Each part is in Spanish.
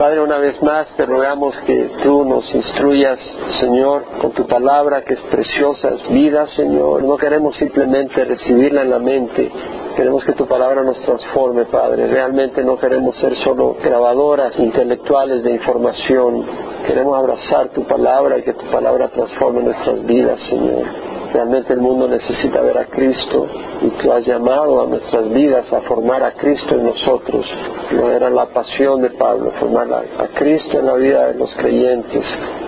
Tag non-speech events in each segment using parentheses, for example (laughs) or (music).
Padre, una vez más te rogamos que tú nos instruyas, Señor, con tu palabra que es preciosa, es vida, Señor. No queremos simplemente recibirla en la mente, Queremos que tu palabra nos transforme, Padre. Realmente no queremos ser solo grabadoras intelectuales de información. Queremos abrazar tu palabra y que tu palabra transforme nuestras vidas, Señor. Realmente el mundo necesita ver a Cristo y tú has llamado a nuestras vidas a formar a Cristo en nosotros. No era la pasión de Pablo, formar a, Cristo en la vida de los creyentes,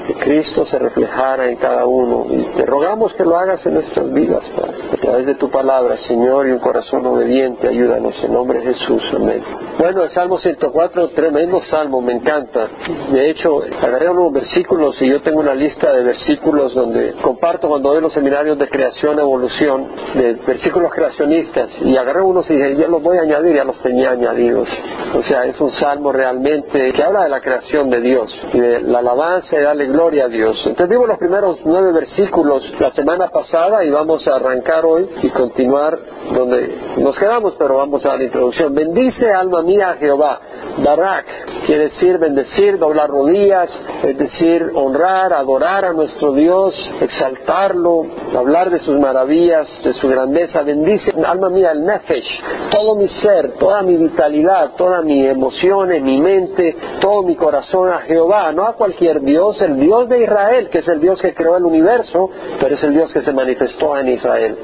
que Cristo se reflejara en cada uno. Y te rogamos que lo hagas en nuestras vidas, Padre. A través de tu palabra, Señor, y un corazón obediente, ayúdanos en nombre de Jesús. Amén. Bueno, el Salmo 104, tremendo salmo, me encanta. De hecho, agarré unos versículos y yo tengo una lista de versículos donde comparto cuando doy los seminarios de creación, evolución, de versículos creacionistas. Y agarré unos y dije, ya los voy a añadir, ya los tenía añadidos. O sea, es un salmo realmente que habla de la creación de Dios y de la alabanza y darle gloria a Dios. Entonces vimos los primeros nueve versículos la semana pasada y vamos a arrancar hoy y continuar donde nos quedamos, pero vamos a la introducción. Bendice alma mía Jehová. Barak quiere decir bendecir, doblar rodillas, es decir, honrar, adorar a nuestro Dios, exaltarlo, hablar de sus maravillas, de su grandeza. Bendice alma mía el Nefesh, todo mi ser, toda mi vitalidad, toda mi emociones, mi mente, todo mi corazón a Jehová, no a cualquier Dios, el Dios de Israel, que es el Dios que creó el universo, pero es el Dios que se manifestó en Israel.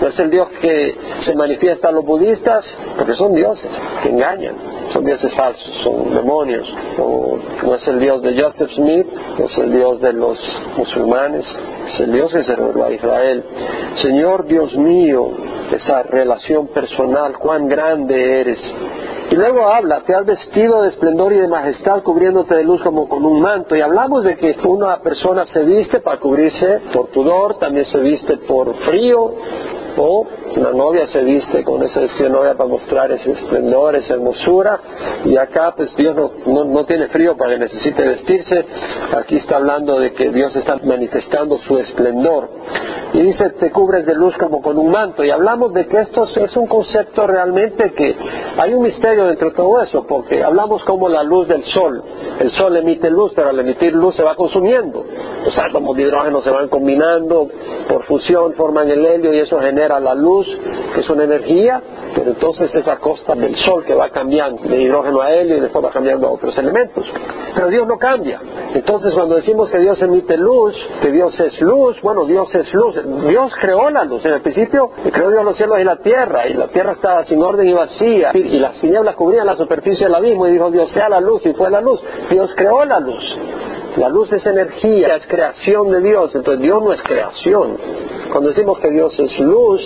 No es el Dios que se manifiesta a los budistas, porque son dioses que engañan, son dioses falsos, son demonios. no es el Dios de Joseph Smith, no es el Dios de los musulmanes, es el Dios que se reveló a Israel. Señor Dios mío, esa relación personal, cuán grande eres. Y luego habla, te has vestido de esplendor y de majestad cubriéndote de luz como con un manto. Y hablamos de que una persona se viste para cubrirse por pudor, también se viste por frío, o una novia se viste con de novia para mostrar ese esplendor, esa hermosura, y acá pues Dios no, no, tiene frío para que necesite vestirse, aquí está hablando de que Dios está manifestando su esplendor. Y dice, te cubres de luz como con un manto, y hablamos de que esto es un concepto realmente que hay un misterio dentro de todo eso, porque hablamos como la luz del sol, el sol emite luz, pero al emitir luz se va consumiendo, los átomos de hidrógeno se van combinando, por fusión forman el helio y eso genera la luz, que es una energía, pero entonces es a costa del sol que va cambiando de hidrógeno a helio y después va cambiando a otros elementos. Pero Dios no cambia. Entonces cuando decimos que Dios emite luz, que Dios es luz, bueno, Dios es luz. Dios creó la luz. En el principio creó Dios los cielos y la tierra, y la tierra estaba sin orden y vacía, y las tinieblas cubrían la superficie del abismo, y dijo Dios sea la luz, y fue la luz. Dios creó la luz. La luz es energía, es creación de Dios, entonces Dios no es creación. Cuando decimos que Dios es luz,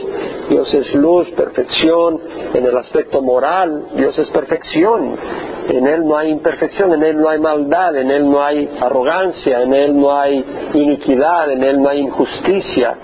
Dios es luz, perfección, en el aspecto moral, Dios es perfección. En Él no hay imperfección, en Él no hay maldad, en Él no hay arrogancia, en Él no hay iniquidad, en Él no hay injusticia.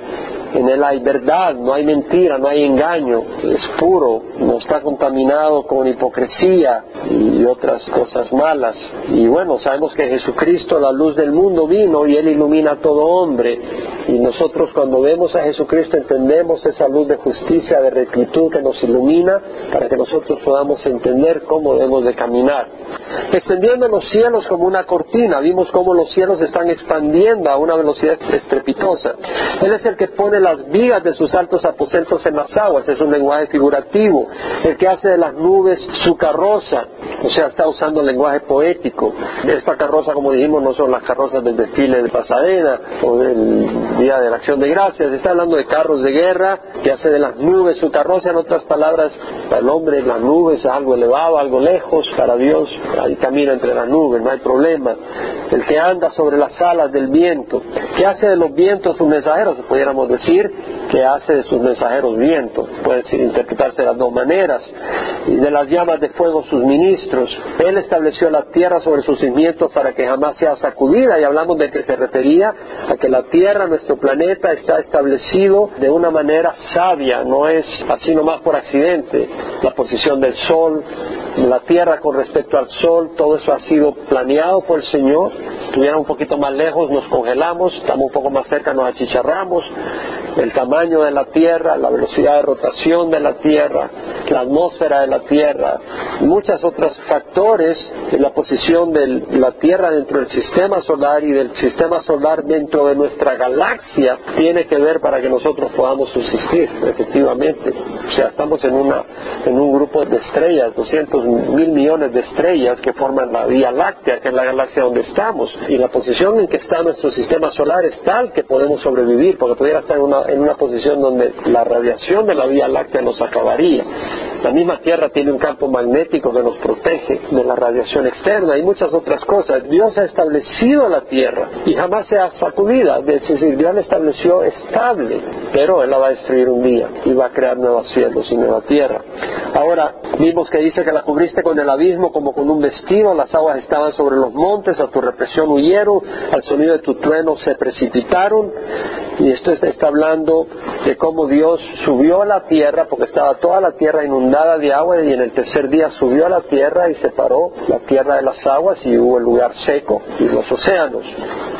En él hay verdad, no hay mentira, no hay engaño, es puro, no está contaminado con hipocresía y otras cosas malas. Y bueno, sabemos que Jesucristo, la luz del mundo, vino y Él ilumina a todo hombre. Y nosotros cuando vemos a Jesucristo entendemos esa luz de justicia, de rectitud que nos ilumina para que nosotros podamos entender cómo debemos de caminar. Extendiendo los cielos como una cortina, vimos cómo los cielos están expandiendo a una velocidad estrepitosa. Él es el que pone las vigas de sus altos aposentos en las aguas, es un lenguaje figurativo, el que hace de las nubes su carroza, o sea, está usando lenguaje poético. Esta carroza, como dijimos, no son las carrozas del desfile de Pasadena o del Día de la Acción de Gracias, está hablando de carros de guerra, que hace de las nubes su carroza, en otras palabras, para el hombre las nubes es algo elevado, algo lejos, para Dios ahí camina entre las nubes, no hay problema. El que anda sobre las alas del viento, que hace de los vientos sus mensajeros, pudiéramos decir, que hace de sus mensajeros viento, puede interpretarse las dos maneras, y de las llamas de fuego sus ministros. Él estableció la tierra sobre sus cimientos para que jamás sea sacudida, y hablamos de que se refería a que la tierra, nuestro planeta, está establecido de una manera sabia, no es así nomás por accidente. La posición del sol, la tierra con respecto al sol, todo eso ha sido planeado por el Señor. Estuviera un poquito más lejos, nos congelamos, estamos un poco más cerca, nos achicharramos. el tamaño de la Tierra, la velocidad de rotación de la Tierra, la atmósfera de la Tierra, muchos otros factores la posición de la Tierra dentro del sistema solar y del sistema solar dentro de nuestra galaxia tiene que ver para que nosotros podamos subsistir efectivamente. O sea, estamos en, una, en un grupo de estrellas, 200 mil millones de estrellas que forman la Vía Láctea, que es la galaxia donde estamos, y la posición en que está nuestro sistema solar es tal que podemos sobrevivir, porque pudiera estar en una, en una posición donde la radiación de la Vía Láctea nos acabaría. La misma Tierra tiene un campo magnético que nos protege de la radiación externa y muchas otras cosas. Dios ha establecido la Tierra y jamás se ha sacudida. Es decir, Dios la estableció estable, pero Él la va a destruir un día y va a crear nuevos cielos y nueva tierra. Ahora, vimos que dice que la cubriste con el abismo como con un vestido, las aguas estaban sobre los montes, a tu represión huyeron, al sonido de tu trueno se precipitaron. Y esto está hablando de cómo Dios subió a la tierra, porque estaba toda la tierra inundada de agua, y en el tercer día subió a la tierra y separó la tierra de las aguas y hubo el lugar seco y los océanos.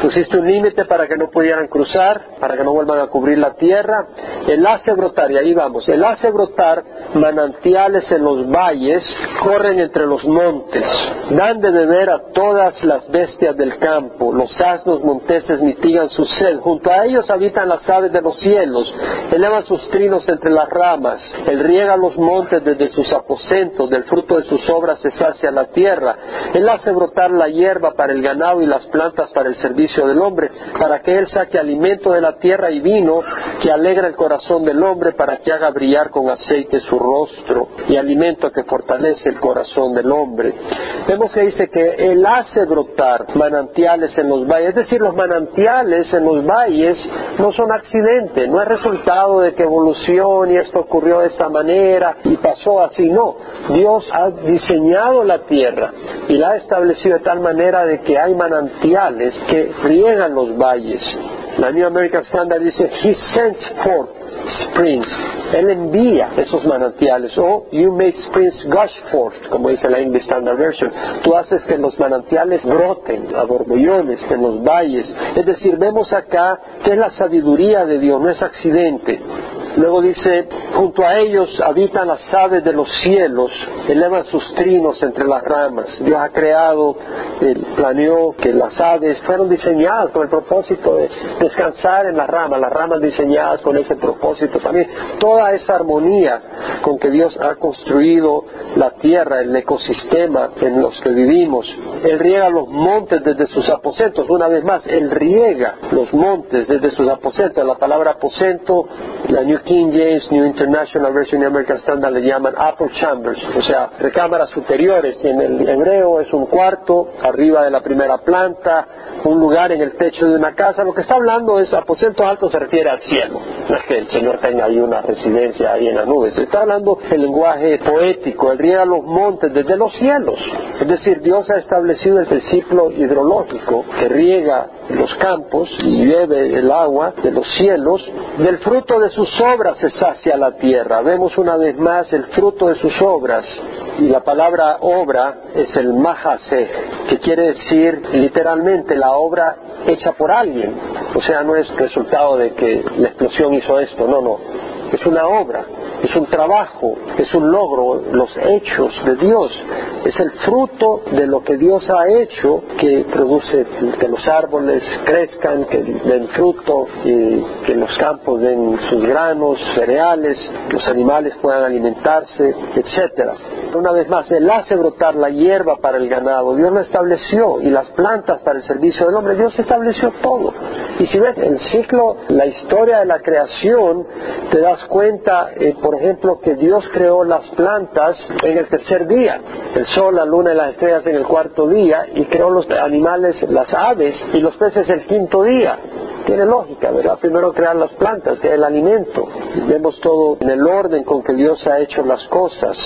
Pusiste un límite para que no pudieran cruzar, para que no vuelvan a cubrir la tierra. El hace brotar, y ahí vamos, el hace brotar manantiales en los valles, corren entre los montes, dan de beber a todas las bestias del campo, los asnos monteses mitigan su sed, junto a ellos habitan las aves de los cielos, elevan sus trinos entre las ramas, él riega los montes desde sus aposentos, del fruto de sus obras se sacia la tierra, él hace brotar la hierba para el ganado y las plantas para el servicio del hombre, para que él saque alimento de la tierra y vino que alegra el corazón del hombre, para que haga brillar con aceite su rostro y alimento que fortalece el corazón del hombre. Vemos que dice que él hace brotar manantiales en los valles, es decir, los manantiales en los valles no son accidente, no es resultado de que evolución y esto ocurrió de esta manera y pasó así, no. Dios ha diseñado la tierra y la ha establecido de tal manera de que hay manantiales que riegan los valles. La New American Standard dice, He sends forth springs. Él envía esos manantiales. O you make springs gush forth, como dice la English Standard Version. Tú haces que los manantiales broten a borbollones en los valles. Es decir, vemos acá que es la sabiduría de Dios, no es accidente. Luego dice, junto a ellos habitan las aves de los cielos, elevan sus trinos entre las ramas. Dios ha creado, planeó que las aves fueron diseñadas con el propósito de descansar en las ramas, las ramas diseñadas con ese propósito también. Toda esa armonía con que Dios ha construido la tierra, el ecosistema en los que vivimos. Él riega los montes desde sus aposentos. Una vez más, Él riega los montes desde sus aposentos. La palabra aposento, la New King James, New International Version y American Standard le llaman upper chambers, o sea, recámaras superiores. En el hebreo es un cuarto arriba de la primera planta, un lugar en el techo de una casa. Lo que está hablando es aposento alto se refiere al cielo. No es que el Señor tenga ahí una residencia ahí en las nubes. Está hablando el lenguaje poético. Él riega los montes desde los cielos. Es decir, Dios ha establecido el ciclo hidrológico que riega los campos y llueve el agua de los cielos. Del fruto de sus obras se sacia la tierra. Vemos una vez más el fruto de sus obras. Y la palabra obra es el mahaseh, que quiere decir literalmente la obra hecha por alguien. O sea, no es resultado de que la explosión hizo esto, no, no. Es una obra es un trabajo, es un logro, los hechos de Dios, es el fruto de lo que Dios ha hecho que produce que los árboles crezcan, que den fruto, y que los campos den sus granos, cereales, los animales puedan alimentarse, etcétera. Una vez más, Él hace brotar la hierba para el ganado, Dios lo estableció, y las plantas para el servicio del hombre, Dios estableció todo. Y si ves el ciclo, la historia de la creación, te das cuenta, eh, por ejemplo, que Dios creó las plantas en el tercer día, el sol, la luna y las estrellas en el cuarto día, y creó los animales, las aves y los peces el quinto día. Tiene lógica, ¿verdad? Primero crear las plantas, que es el alimento. Vemos todo en el orden con que Dios ha hecho las cosas.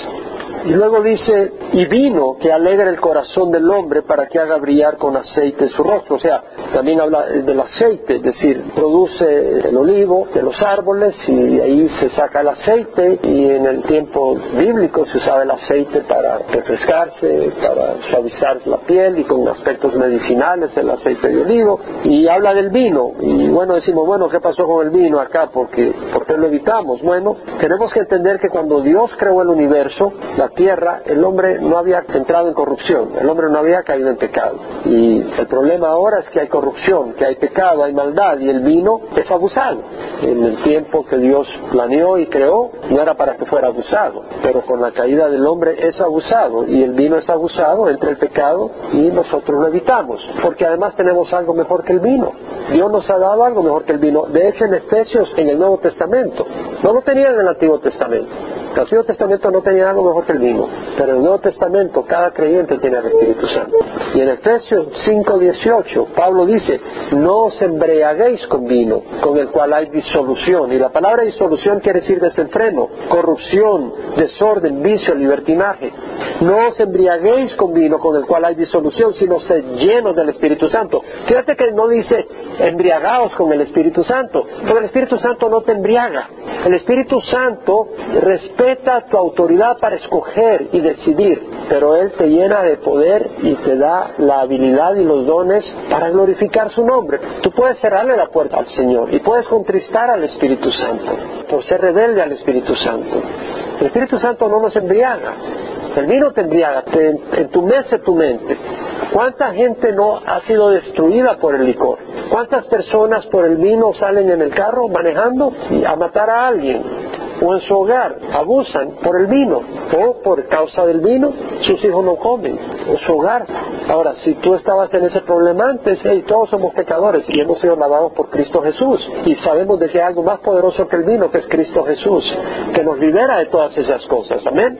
Y luego dice, y vino que alegra el corazón del hombre para que haga brillar con aceite su rostro. O sea, también habla del aceite, es decir, produce el olivo de los árboles y ahí se saca el aceite y en el tiempo bíblico se usaba el aceite para refrescarse, para suavizar la piel y con aspectos medicinales el aceite de olivo. Y habla del vino y bueno, decimos, bueno, ¿qué pasó con el vino acá? Porque, ¿Por qué lo evitamos? Bueno, tenemos que entender que cuando Dios creó el universo, la tierra, el hombre no había entrado en corrupción, el hombre no había caído en pecado. Y el problema ahora es que hay corrupción, que hay pecado, hay maldad y el vino es abusado. En el tiempo que Dios planeó y creó, no era para que fuera abusado, pero con la caída del hombre es abusado y el vino es abusado entre el pecado y nosotros lo evitamos, porque además tenemos algo mejor que el vino. Dios nos ha dado algo mejor que el vino. De hecho, en Efesios, en el Nuevo Testamento, no lo tenían en el Antiguo Testamento. El Antiguo Testamento no tenía algo mejor que el vino, pero en el Nuevo Testamento cada creyente tiene el Espíritu Santo. Y en Efesios 5:18, Pablo dice, no os embriaguéis con vino, con el cual hay disolución. Y la palabra disolución quiere decir desenfreno, corrupción, desorden, vicio, libertinaje. No os embriaguéis con vino, con el cual hay disolución, sino sed llenos del Espíritu Santo. Fíjate que no dice embriagaos con el Espíritu Santo, porque el Espíritu Santo no te embriaga. El Espíritu Santo respeta tu autoridad para escoger y decidir, pero Él te llena de poder y te da la habilidad y los dones para glorificar su nombre. Tú puedes cerrarle la puerta al Señor y puedes contristar al Espíritu Santo por ser rebelde al Espíritu Santo. El Espíritu Santo no nos embriaga. El vino te embriaga, te entumece tu mente. ¿Cuánta gente no ha sido destruida por el licor? ¿Cuántas personas por el vino salen en el carro manejando a matar a alguien? O en su hogar abusan por el vino o por causa del vino sus hijos no comen o su hogar. Ahora, si tú estabas en ese problema antes, hey, todos somos pecadores y hemos sido lavados por Cristo Jesús y sabemos de que hay algo más poderoso que el vino, que es Cristo Jesús, que nos libera de todas esas cosas. Amén.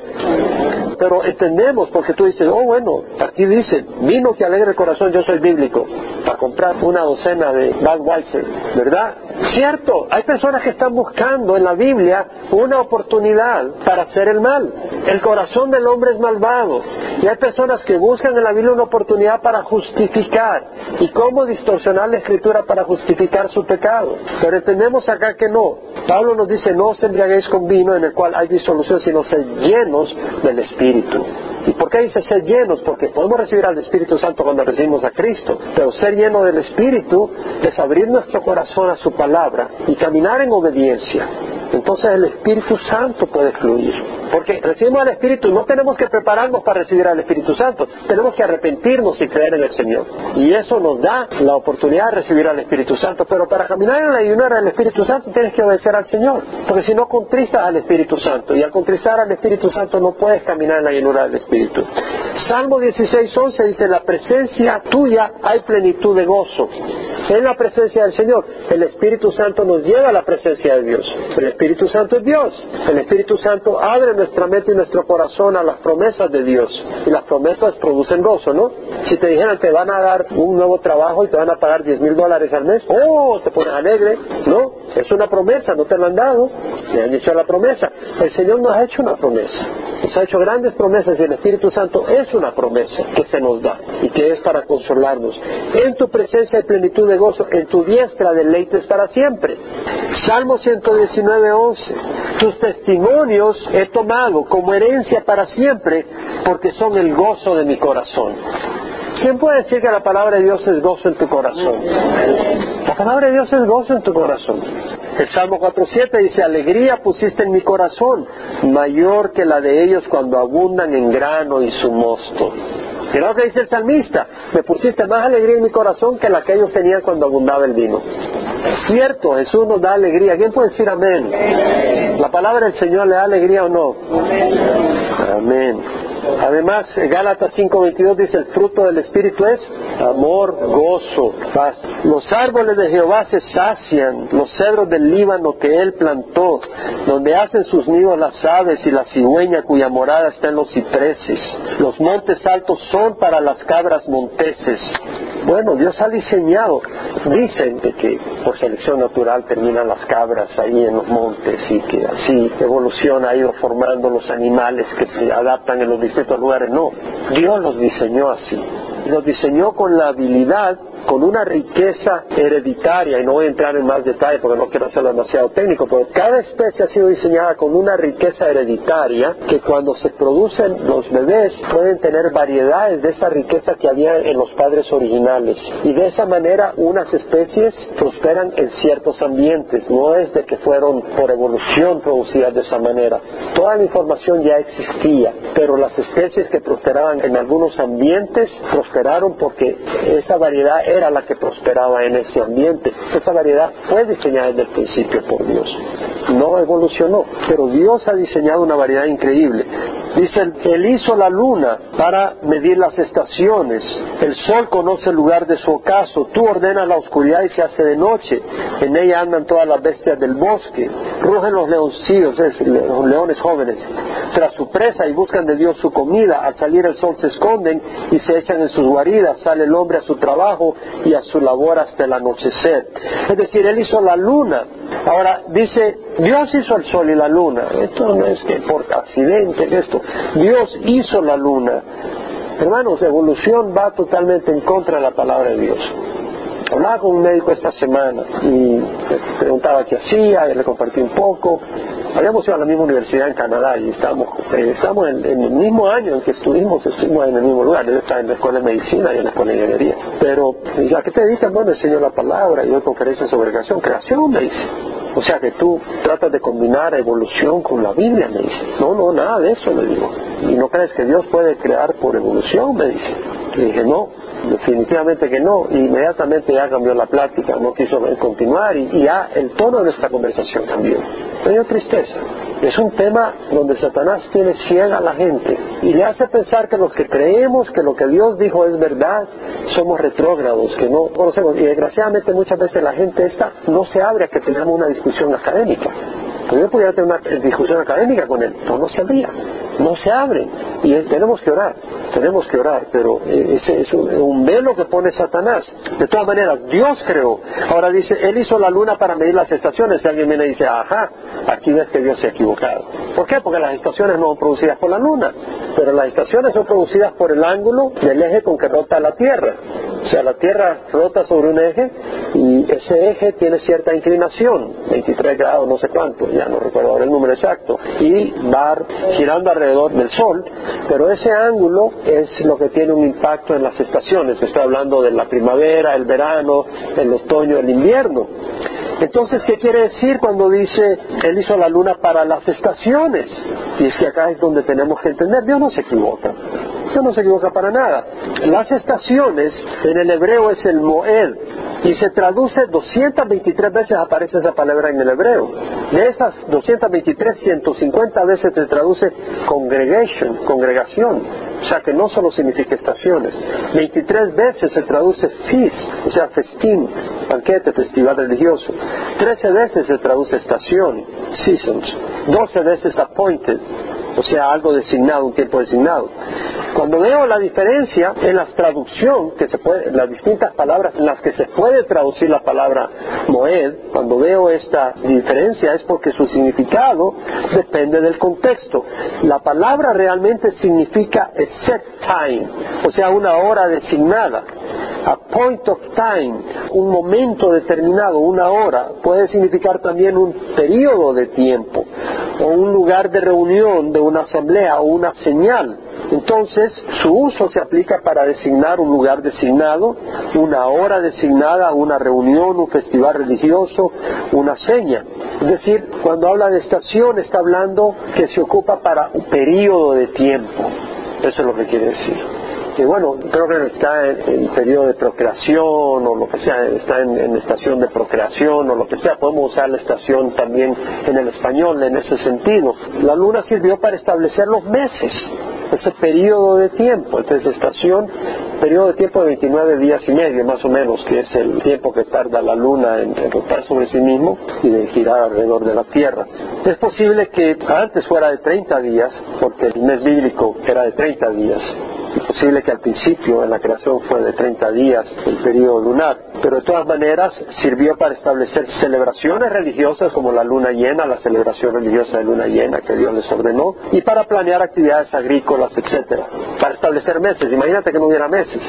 Pero entendemos, porque tú dices, oh bueno, aquí dice, vino que alegre el corazón, yo soy bíblico, para comprar una docena de Budweiser, ¿verdad? Cierto, hay personas que están buscando en la Biblia una oportunidad para hacer el mal. El corazón del hombre es malvado. Y hay personas que buscan en la Biblia una oportunidad para justificar. ¿Y cómo distorsionar la escritura para justificar su pecado? Pero entendemos acá que no. Pablo nos dice, no os embriaguéis con vino en el cual hay disolución, sino ser llenos del Espíritu. ¿Y por qué dice ser llenos? Porque podemos recibir al Espíritu Santo cuando recibimos a Cristo, pero ser lleno del Espíritu es abrir nuestro corazón a su palabra y caminar en obediencia. Entonces el Espíritu Santo puede fluir. Porque recibimos al Espíritu, no tenemos que prepararnos para recibir al Espíritu Santo, tenemos que arrepentirnos y creer en el Señor. Y eso nos da la oportunidad de recibir al Espíritu Santo. Pero para caminar en la llanura del Espíritu Santo tienes que obedecer al Señor. Porque si no contristas al Espíritu Santo, y al contristar al Espíritu Santo no puedes caminar en la llanura del Espíritu. Salmo 16, 11 dice, la presencia tuya hay plenitud de gozo. En la presencia del Señor, el Espíritu Santo nos lleva a la presencia de Dios. El Espíritu Santo es Dios. El Espíritu Santo abre nuestra mente y nuestro corazón a las promesas de Dios. Y las promesas producen gozo, ¿no? Si te dijeran te van a dar un nuevo trabajo y te van a pagar 10 mil dólares al mes, ¡oh! Te pones alegre. No, es una promesa, no te la han dado. Le han hecho la promesa. El Señor nos ha hecho una promesa. Nos ha hecho grandes promesas y el Espíritu Santo es una promesa que se nos da y que es para consolarnos. En tu presencia hay plenitud de gozo, en tu diestra deleites para siempre. Salmo 119, 11. Tus testimonios he tomado como herencia para siempre porque son el gozo de mi corazón. ¿Quién puede decir que la palabra de Dios es gozo en tu corazón? La palabra de Dios es gozo en tu corazón. El Salmo 4.7 dice, alegría pusiste en mi corazón, mayor que la de ellos cuando abundan en grano y su mosto. Y lo que dice el salmista, me pusiste más alegría en mi corazón que la que ellos tenían cuando abundaba el vino. Cierto, Jesús nos da alegría. ¿Quién puede decir amén? ¿La palabra del Señor le da alegría o no? Amén. Además, Gálatas 5:22 dice, el fruto del Espíritu es amor, gozo, paz. Los árboles de Jehová se sacian, los cedros del Líbano que él plantó, donde hacen sus nidos las aves y la cigüeña cuya morada está en los cipreses. Los montes altos son para las cabras monteses. Bueno, Dios ha diseñado, dicen que por selección natural terminan las cabras ahí en los montes y que así evolución ha ido formando los animales que se adaptan en los distintos lugares. No, Dios los diseñó así. Los diseñó con la habilidad con una riqueza hereditaria, y no voy a entrar en más detalle porque no quiero hacerlo demasiado técnico, pero cada especie ha sido diseñada con una riqueza hereditaria que cuando se producen los bebés pueden tener variedades de esa riqueza que había en los padres originales. Y de esa manera unas especies prosperan en ciertos ambientes, no es de que fueron por evolución producidas de esa manera. Toda la información ya existía, pero las especies que prosperaban en algunos ambientes prosperaron porque esa variedad era la que prosperaba en ese ambiente. Esa variedad fue diseñada desde el principio por Dios. No evolucionó, pero Dios ha diseñado una variedad increíble. Dice, Él hizo la luna para medir las estaciones. El sol conoce el lugar de su ocaso. Tú ordenas la oscuridad y se hace de noche. En ella andan todas las bestias del bosque. Rugen los leoncillos, los leones jóvenes, tras su presa y buscan de Dios su comida. Al salir el sol se esconden y se echan en sus guaridas. Sale el hombre a su trabajo y a su labor hasta el anochecer. Es decir, Él hizo la luna. Ahora dice, Dios hizo el sol y la luna. Esto no es que por accidente, esto. Dios hizo la luna. Hermanos, evolución va totalmente en contra de la palabra de Dios. Hablaba con un médico esta semana y preguntaba qué hacía, y le compartí un poco. Habíamos ido a la misma universidad en Canadá y estábamos, eh, en, el mismo año en que estuvimos, estuvimos en el mismo lugar. Él estaba en la escuela de medicina y en la escuela de ingeniería. Pero, ¿a qué te dedicas? Bueno, enseño la palabra y doy conferencias sobre creación. Creación, me dice. O sea que tú tratas de combinar evolución con la Biblia, me dice. No, no, nada de eso, le digo. ¿Y no crees que Dios puede crear por evolución? Me dice. Le dije, no, definitivamente que no. Y inmediatamente ya cambió la plática, no quiso continuar y, ya el tono de nuestra conversación cambió. Me dio tristeza. Es un tema donde Satanás tiene ciega a la gente y le hace pensar que los que creemos que lo que Dios dijo es verdad, somos retrógrados, que no conocemos. Y desgraciadamente muchas veces la gente esta no se abre a que tengamos una discusión académica. Yo podría tener una discusión académica con él, pero no se abría, no se abre. Y tenemos que orar, tenemos que orar, pero eh, es un, velo que pone Satanás. De todas maneras, Dios creó. Ahora dice, Él hizo la luna para medir las estaciones. Si alguien viene y dice, ajá, aquí ves que Dios se ha equivocado. ¿Por qué? Porque las estaciones no son producidas por la luna, pero las estaciones son producidas por el ángulo del eje con que rota la Tierra. O sea, la Tierra rota sobre un eje y ese eje tiene cierta inclinación, 23 grados, no sé cuánto, ya no recuerdo ahora el número exacto, y va girando alrededor del Sol, pero ese ángulo es lo que tiene un impacto en las estaciones. Estoy hablando de la primavera, el verano, el otoño, el invierno. Entonces, ¿qué quiere decir cuando dice Él hizo la luna para las estaciones? Y es que acá es donde tenemos que entender, Dios no se equivoca. Dios no se equivoca para nada. Las estaciones en el hebreo es el Moed y se traduce 223 veces aparece esa palabra en el hebreo. De esas 223, 150 veces se traduce congregation, congregación. O sea que no solo significa estaciones. 23 veces se traduce feast, o sea, festín, banquete, festival religioso. 13 veces se traduce estación, seasons. 12 veces appointed, o sea, algo designado, un tiempo designado. Cuando veo la diferencia en la traducción, que se puede, las distintas palabras en las que se puede traducir la palabra Moed, cuando veo esta diferencia es porque su significado depende del contexto. La palabra realmente significa a set time, o sea, una hora designada. A point of time, un momento determinado, una hora, puede significar también un periodo de tiempo o un lugar de reunión de una asamblea o una señal. Entonces, su uso se aplica para designar un lugar designado, una hora designada, una reunión, un festival religioso, una seña. Es decir, cuando habla de estación está hablando que se ocupa para un periodo de tiempo. Eso es lo que quiere decir que bueno, creo que está en, periodo de procreación o lo que sea, está en, estación de procreación o lo que sea, podemos usar la estación también en el español en ese sentido. La luna sirvió para establecer los meses. ese periodo de tiempo. Entonces, estación, periodo de tiempo de 29 días y medio, más o menos, que es el tiempo que tarda la luna en, en rotar sobre sí mismo y de girar alrededor de la Tierra. Es posible que antes fuera de 30 días, porque el mes bíblico era de 30 días. Es posible que al principio en la creación fue de 30 días el periodo lunar, pero de todas maneras sirvió para establecer celebraciones religiosas como la luna llena, la celebración religiosa de luna llena que Dios les ordenó, y para planear actividades agrícolas, etcétera, para establecer meses. Imagínate que no hubiera meses,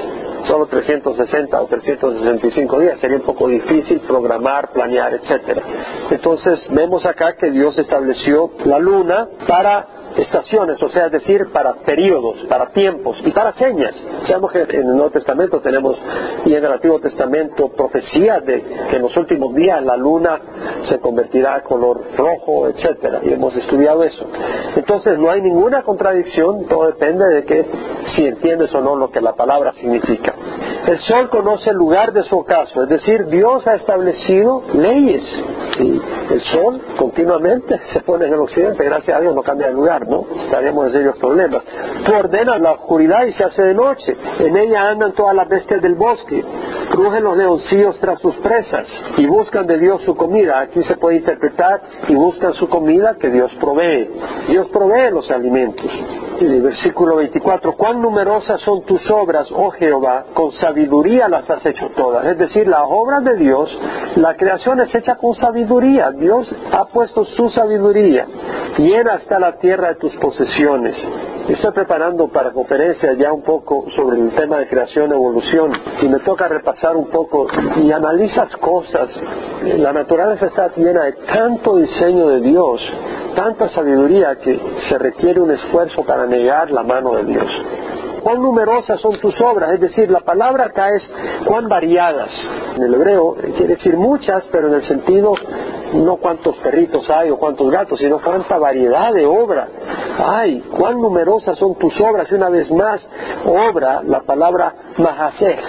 solo 360 o 365 días, sería un poco difícil programar, planear, etcétera. Entonces vemos acá que Dios estableció la luna para estaciones, o sea, es decir, para periodos, para tiempos y para señas. Sabemos que en el Nuevo Testamento tenemos y en el Antiguo Testamento profecías de que en los últimos días la luna se convertirá a color rojo, etcétera, y hemos estudiado eso. Entonces no hay ninguna contradicción, todo depende de que si entiendes o no lo que la palabra significa. El sol conoce el lugar de su ocaso, es decir, Dios ha establecido leyes. Y el sol continuamente (laughs) se pone en el occidente, gracias a Dios no cambia de lugar, ¿no? Estaríamos en serios problemas. Tú ordenas la oscuridad y se hace de noche. En ella andan todas las bestias del bosque. Crujen los leoncillos tras sus presas y buscan de Dios su comida. Aquí se puede interpretar y buscan su comida que Dios provee. Dios provee los alimentos. Y el versículo 24, cuán numerosas son tus obras, oh Jehová, con sabiduría las has hecho todas. Es decir, las obras de Dios, la creación es hecha con sabiduría. Dios ha puesto su sabiduría. Llena está la tierra tus posesiones. Estoy preparando para conferencias ya un poco sobre el tema de creación evolución y me toca repasar un poco y analizas cosas. La naturaleza está llena de tanto diseño de Dios, tanta sabiduría que se requiere un esfuerzo para negar la mano de Dios. Cuán numerosas son tus obras, es decir, la palabra acá es cuán variadas. En el hebreo quiere decir muchas, pero en el sentido no cuántos perritos hay o cuántos gatos, sino cuánta variedad de obra hay, cuán numerosas son tus obras. Y una vez más, obra, la palabra mahaseh,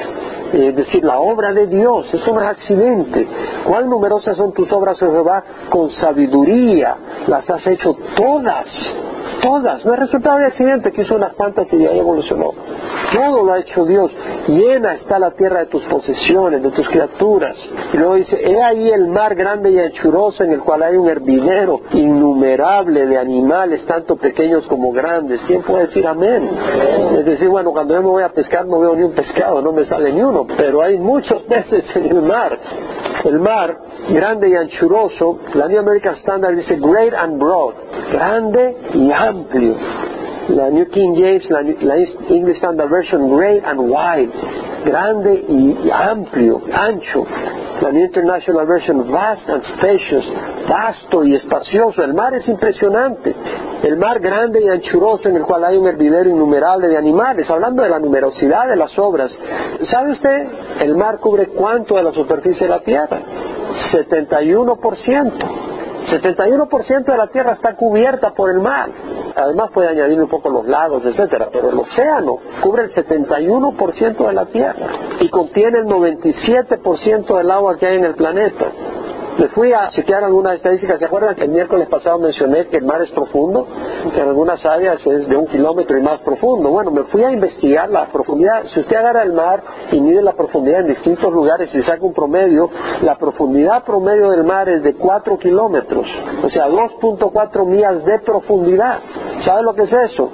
es decir, la obra de Dios, eso no es accidente. Cuán numerosas son tus obras, oh Jehová, con sabiduría, las has hecho todas, todas. No es resultado de accidente que hizo unas cuantas y ahí evolucionó. Todo lo ha hecho Dios. Llena está la tierra de tus posesiones, de tus criaturas. Y luego dice, he ahí el mar grande y anchuroso en el cual hay un hervidero innumerable de animales, tanto pequeños como grandes. ¿Quién puede decir amén? Es decir, bueno, cuando yo me voy a pescar no veo ni un pescado, no me sale ni uno, pero hay muchos peces (laughs) en el mar. El mar, grande y anchuroso, la New American Standard dice great and broad, grande y amplio. La New King James, la, English Standard Version, great and wide, grande y amplio, ancho. La New International Version, vast and spacious, vasto y espacioso. El mar es impresionante. El mar grande y anchuroso en el cual hay un hervidero innumerable de animales. Hablando de la numerosidad de las obras. ¿Sabe usted? El mar cubre cuánto de la superficie de la tierra? 71%. 71% de la tierra está cubierta por el mar. Además puede añadir un poco los lagos, etcétera, pero el océano cubre el 71% de la tierra y contiene el 97% del agua que hay en el planeta. Me fui a chequear algunas estadísticas. ¿Se acuerdan que el miércoles pasado mencioné que el mar es profundo? Que en algunas áreas es de un kilómetro y más profundo. Bueno, me fui a investigar la profundidad. Si usted agarra el mar y mide la profundidad en distintos lugares y saca un promedio, la profundidad promedio del mar es de 4 kilómetros. O sea, 2.4 millas de profundidad. ¿Sabe lo que es eso?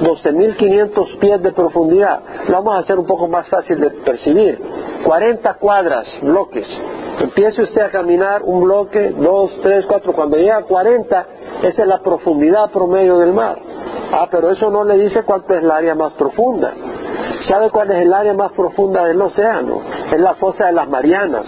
12.500 pies de profundidad. Lo vamos a hacer un poco más fácil de percibir. 40 cuadras, bloques. Empiece usted a caminar un bloque, dos, tres, cuatro. Cuando llega a 40, esa es la profundidad promedio del mar. Ah, pero eso no le dice cuánto es el área más profunda. ¿Sabe cuál es el área más profunda del océano? Es la fosa de las Marianas.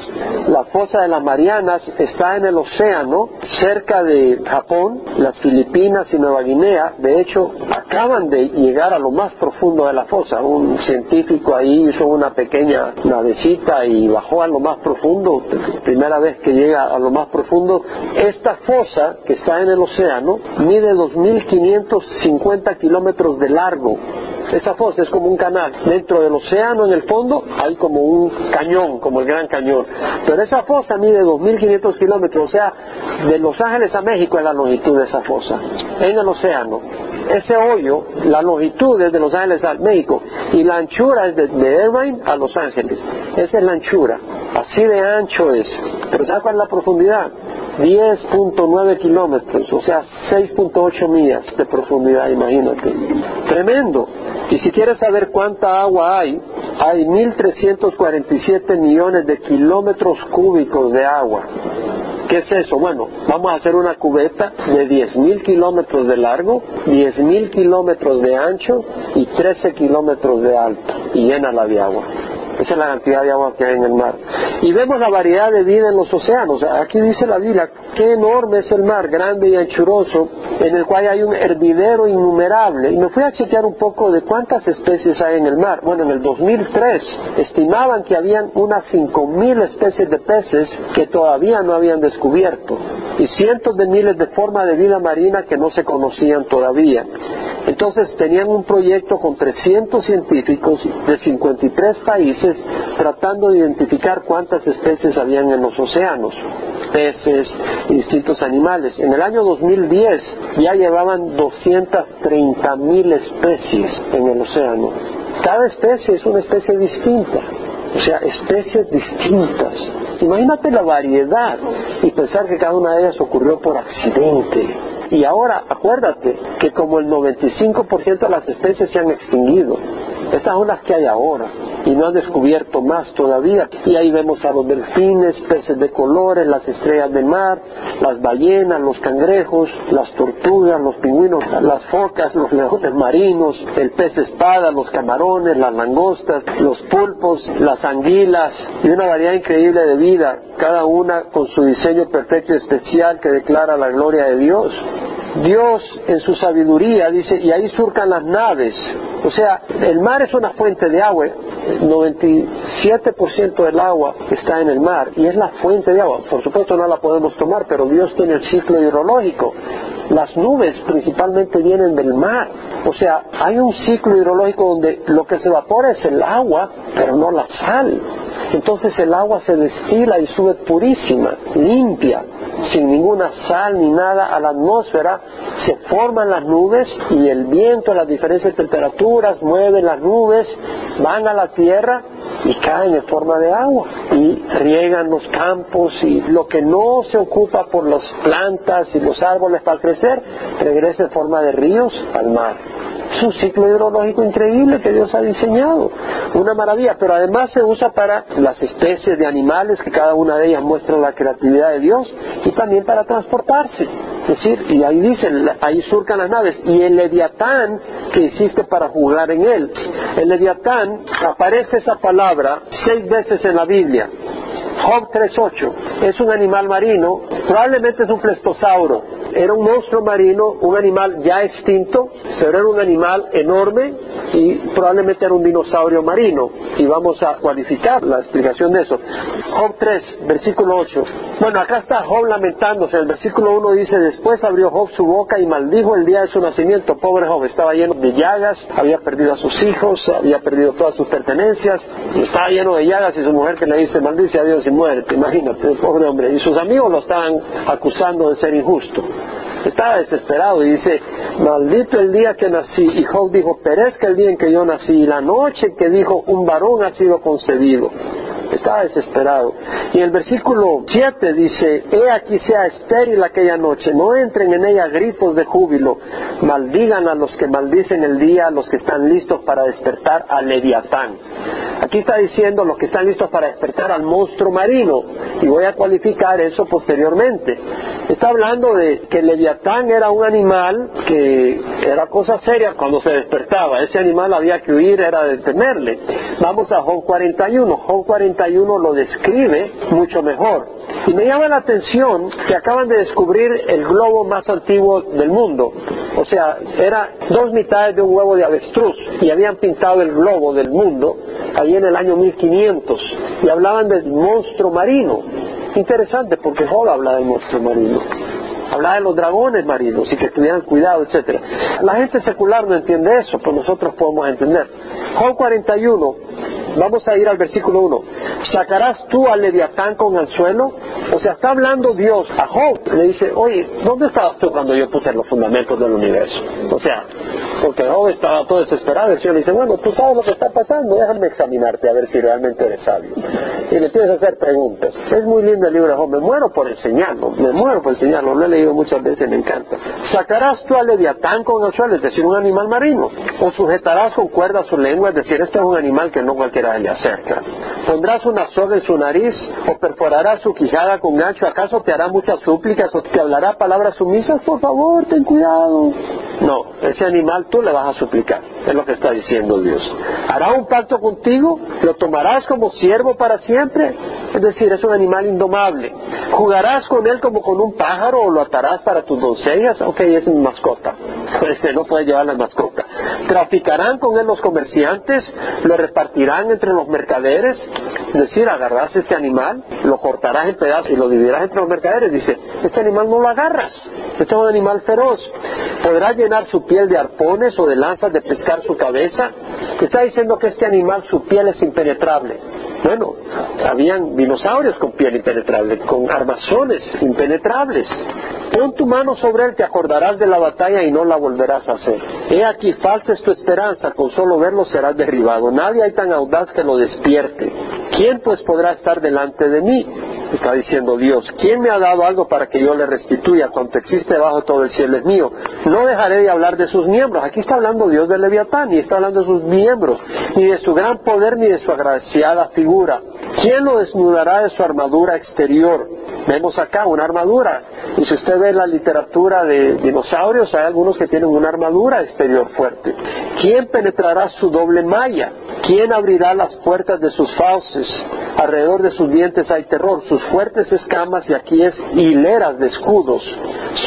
La fosa de las Marianas está en el océano, cerca de Japón, las Filipinas y Nueva Guinea. De hecho, acaban de llegar a lo más profundo de la fosa. Un científico ahí hizo una pequeña navecita y bajó a lo más profundo. Primera vez que llega a lo más profundo. Esta fosa, que está en el océano, mide 2.550 kilómetros de largo Esa fosa es como un canal. Dentro del océano, en el fondo, hay como un cañón, como el Gran Cañón. Pero esa fosa mide 2.500 kilómetros, o sea, de Los Ángeles a México es la longitud de esa fosa, en el océano. Ese hoyo, la longitud es de Los Ángeles a México y la anchura es de, de Irvine a Los Ángeles. Esa es la anchura. Así de ancho es. Pero ¿sabes cuál es la profundidad? 10.9 kilómetros, o sea, 6.8 millas de profundidad, imagínate. Tremendo. Y si quieres saber cuánta agua hay, hay 1.347 millones de kilómetros cúbicos de agua. ¿Qué es eso? Bueno, vamos a hacer una cubeta de 10.000 kilómetros de largo, 10.000 kilómetros de ancho y 13 kilómetros de alto y llénala de agua. Esa es la cantidad de agua que hay en el mar. Y vemos la variedad de vida en los océanos. Aquí dice la Biblia, qué enorme es el mar, grande y anchuroso, en el cual hay un hervidero innumerable. Y me fui a chequear un poco de cuántas especies hay en el mar. Bueno, en el 2003 estimaban que habían unas 5.000 especies de peces que todavía no habían descubierto. Y cientos de miles de formas de vida marina que no se conocían todavía. Entonces tenían un proyecto con 300 científicos de 53 países tratando de identificar cuántas especies habían en los océanos, peces distintos animales. En el año 2010 ya llevaban 230 mil especies en el océano. Cada especie es una especie distinta, o sea, especies distintas. Imagínate la variedad y pensar que cada una de ellas ocurrió por accidente. Y ahora, acuérdate que como el 95% de las especies se han extinguido, estas son las que hay ahora y no han descubierto más todavía. Y ahí vemos a los delfines, peces de colores, las estrellas del mar, las ballenas, los cangrejos, las tortugas, los pingüinos, las focas, los leones marinos, el pez espada, los camarones, las langostas, los pulpos, las anguilas y una variedad increíble de vida, cada una con su diseño perfecto y especial que declara la gloria de Dios. Dios en su sabiduría dice, y ahí surcan las naves. O sea, el mar es una fuente de agua. El 97% del agua está en el mar y es la fuente de agua. Por supuesto no la podemos tomar, pero Dios tiene el ciclo hidrológico. Las nubes principalmente vienen del mar. O sea, hay un ciclo hidrológico donde lo que se evapora es el agua, pero no la sal. Entonces el agua se destila y sube purísima, limpia, sin ninguna sal ni nada a la atmósfera, se forman las nubes y el viento, las diferentes temperaturas mueven las nubes, van a la tierra y caen en forma de agua y riegan los campos y lo que no se ocupa por las plantas y los árboles para crecer regresa en forma de ríos al mar. Es un ciclo hidrológico increíble que Dios ha diseñado, una maravilla, pero además se usa para las especies de animales, que cada una de ellas muestra la creatividad de Dios, y también para transportarse. Es decir, y ahí dicen, ahí surcan las naves, y el leviatán que hiciste para jugar en él. El leviatán, aparece esa palabra seis veces en la Biblia. Job 3.8 es un animal marino, probablemente es un plestosauro, era un monstruo marino, un animal ya extinto, pero era un animal enorme y probablemente era un dinosaurio marino. Y vamos a cualificar la explicación de eso. Job 3, versículo 8. Bueno, acá está Job lamentándose. El versículo 1 dice, después abrió Job su boca y maldijo el día de su nacimiento. Pobre Job, estaba lleno de llagas, había perdido a sus hijos, había perdido todas sus pertenencias, estaba lleno de llagas y su mujer que le dice, maldice a Dios y muerte. Imagínate, pobre hombre. Y sus amigos lo estaban acusando de ser injusto. Estaba desesperado y dice, maldito el día que nací. Y Job dijo, perezca el día en que yo nací y la noche que dijo, un varón ha sido concebido. Estaba desesperado. Y el versículo 7 dice, he aquí sea estéril aquella noche, no entren en ella gritos de júbilo, maldigan a los que maldicen el día, a los que están listos para despertar al leviatán. Aquí está diciendo los que están listos para despertar al monstruo marino, y voy a cualificar eso posteriormente. Está hablando de que leviatán era un animal que era cosa seria cuando se despertaba, ese animal había que huir, era detenerle. Vamos a Job 41, Job 41 lo describe mucho mejor. Y me llama la atención que acaban de descubrir el globo más antiguo del mundo. O sea, era dos mitades de un huevo de avestruz y habían pintado el globo del mundo ahí en el año 1500 y hablaban del monstruo marino. Interesante porque Job habla del monstruo marino. Hablaba de los dragones marinos y que tuvieran cuidado, etcétera. La gente secular no entiende eso, pues nosotros podemos entender. Job 41, vamos a ir al versículo 1. ¿Sacarás tú al leviatán con anzuelo? O sea, está hablando Dios a Job. Le dice, oye, ¿dónde estabas tú cuando yo puse los fundamentos del universo? O sea, porque Job estaba todo desesperado. El Señor le dice, bueno, tú sabes lo que está pasando, déjame examinarte a ver si realmente eres sabio. Y le tienes a hacer preguntas. Es muy lindo el libro de Job, me muero por enseñarlo, me muero por enseñarlo, lo he leído muchas veces, me encanta. ¿Sacarás tú al leviatán con anzuelo, es decir, un animal marino? ¿O sujetarás con cuerda su lengua, es decir, este es un animal que no cualquiera le acerca? ¿Pondrás una soga en su nariz o perforarás su quijada con gancho? ¿Acaso te hará muchas súplicas o te hablará palabras sumisas? Por favor, ten cuidado. No, ese animal tú le vas a suplicar, es lo que está diciendo Dios. ¿Hará un pacto contigo? ¿Lo tomarás como siervo para siempre? Es decir, es un animal indomable. ¿Jugarás con él como con un pájaro o lo atarás para tus doncellas? Ok, es mi mascota. (laughs) Este no puede llevar la mascota. ¿Traficarán con él los comerciantes? ¿Lo repartirán entre los mercaderes? Es decir, agarrarás este animal, lo cortarás en pedazos y lo dividirás entre los mercaderes. Dice, este animal no lo agarras. Este es un animal feroz. ¿Podrá llenar su piel de arpones o de lanzas de su cabeza? Está diciendo que este animal, su piel es impenetrable. Bueno, habían dinosaurios con piel impenetrable, con armazones impenetrables. Pon tu mano sobre él, te acordarás de la batalla y no la volverás a hacer. He aquí, falsa es tu esperanza, con solo verlo serás derribado. Nadie hay tan audaz que lo despierte. ¿Quién pues podrá estar delante de mí? Está diciendo Dios, ¿quién me ha dado algo para que yo le restituya? Cuanto existe bajo todo el cielo es mío. No dejaré de hablar de sus miembros. Aquí está hablando Dios de Leviatán y está hablando de sus miembros, ni de su gran poder ni de su agraciada figura. ¿Quién lo desnudará de su armadura exterior? Vemos acá una armadura. Y si usted ve la literatura de dinosaurios, hay algunos que tienen una armadura exterior fuerte. ¿Quién penetrará su doble malla? ¿Quién abrirá las puertas de sus fauces? Alrededor de sus dientes hay terror, sus fuertes escamas y aquí es hileras de escudos.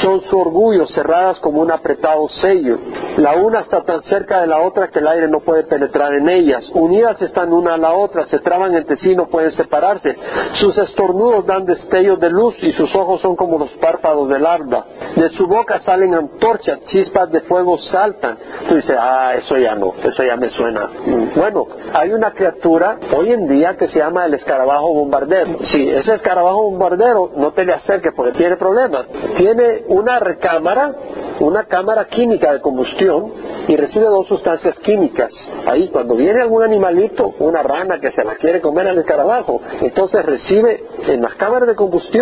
Son su orgullo, cerradas como un apretado sello. La una está tan cerca de la otra que el aire no puede penetrar en ellas. Unidas están una a la otra, se traban entre sí, no pueden separarse. Sus estornudos dan destellos de luz y sus ojos son como los párpados del alba. De su boca salen antorchas, chispas de fuego saltan. Tú dices, ah, eso ya no, eso ya me suena. Bueno, hay una criatura hoy en día que se llama el escarabajo bombardero. Sí, ese escarabajo bombardero no te le acerques porque tiene problemas. Tiene una recámara, una cámara química de combustión y recibe dos sustancias químicas. Ahí, cuando viene algún animalito, una rana que se la quiere comer al escarabajo, entonces recibe en las cámaras de combustión,